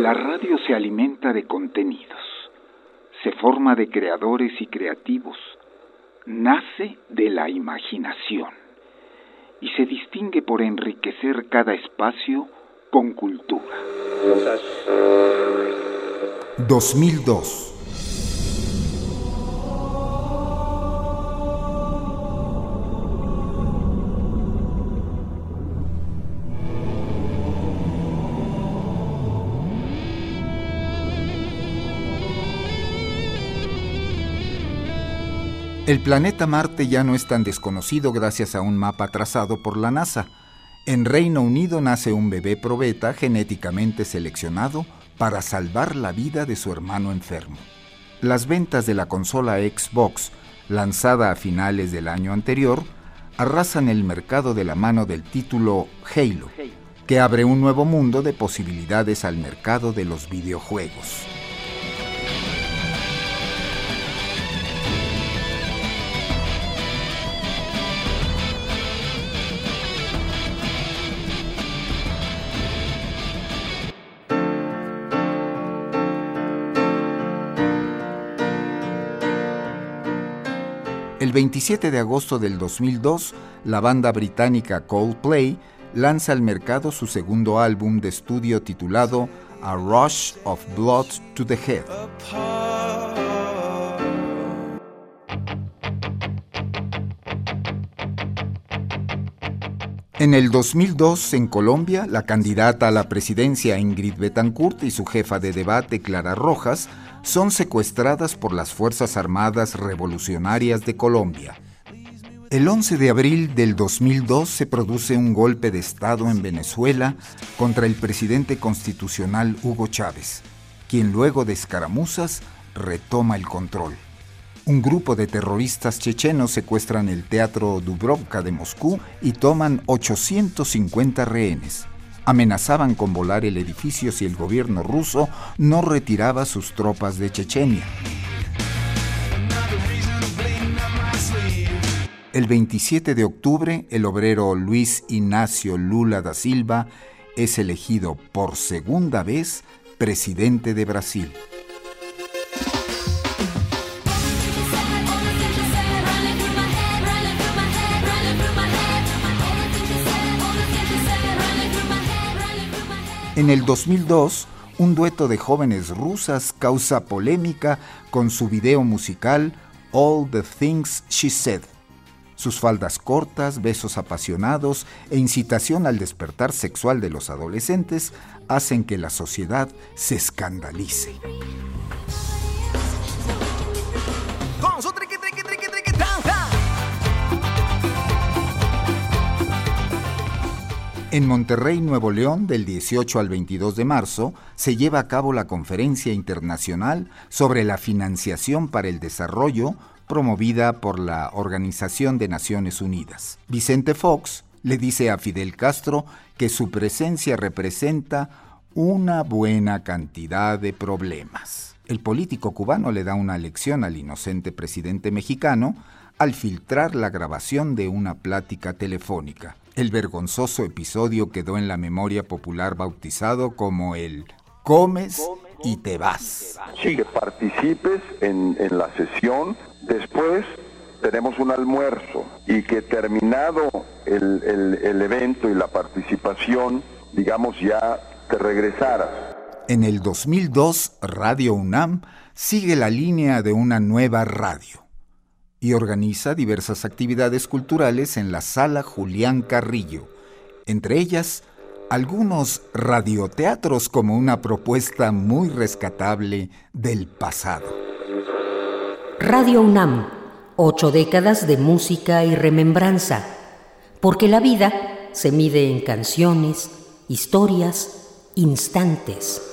La radio se alimenta de contenidos, se forma de creadores y creativos, nace de la imaginación y se distingue por enriquecer cada espacio con cultura. 2002 El planeta Marte ya no es tan desconocido gracias a un mapa trazado por la NASA. En Reino Unido nace un bebé probeta genéticamente seleccionado para salvar la vida de su hermano enfermo. Las ventas de la consola Xbox, lanzada a finales del año anterior, arrasan el mercado de la mano del título Halo, que abre un nuevo mundo de posibilidades al mercado de los videojuegos. El 27 de agosto del 2002, la banda británica Coldplay lanza al mercado su segundo álbum de estudio titulado A Rush of Blood to the Head. En el 2002, en Colombia, la candidata a la presidencia Ingrid Betancourt y su jefa de debate Clara Rojas son secuestradas por las Fuerzas Armadas Revolucionarias de Colombia. El 11 de abril del 2002 se produce un golpe de Estado en Venezuela contra el presidente constitucional Hugo Chávez, quien luego de escaramuzas retoma el control. Un grupo de terroristas chechenos secuestran el Teatro Dubrovka de Moscú y toman 850 rehenes amenazaban con volar el edificio si el gobierno ruso no retiraba sus tropas de Chechenia. El 27 de octubre, el obrero Luis Ignacio Lula da Silva es elegido por segunda vez presidente de Brasil. En el 2002, un dueto de jóvenes rusas causa polémica con su video musical All the Things She Said. Sus faldas cortas, besos apasionados e incitación al despertar sexual de los adolescentes hacen que la sociedad se escandalice. En Monterrey, Nuevo León, del 18 al 22 de marzo, se lleva a cabo la Conferencia Internacional sobre la Financiación para el Desarrollo promovida por la Organización de Naciones Unidas. Vicente Fox le dice a Fidel Castro que su presencia representa una buena cantidad de problemas. El político cubano le da una lección al inocente presidente mexicano al filtrar la grabación de una plática telefónica. El vergonzoso episodio quedó en la memoria popular bautizado como el comes y te vas. Sí, que participes en, la sesión. Después tenemos un almuerzo y que terminado el, el, evento y la participación, digamos, ya te regresaras. En el 2002, Radio UNAM sigue la línea de una nueva radio y organiza diversas actividades culturales en la sala Julián Carrillo, entre ellas algunos radioteatros como una propuesta muy rescatable del pasado. Radio UNAM, ocho décadas de música y remembranza, porque la vida se mide en canciones, historias, instantes.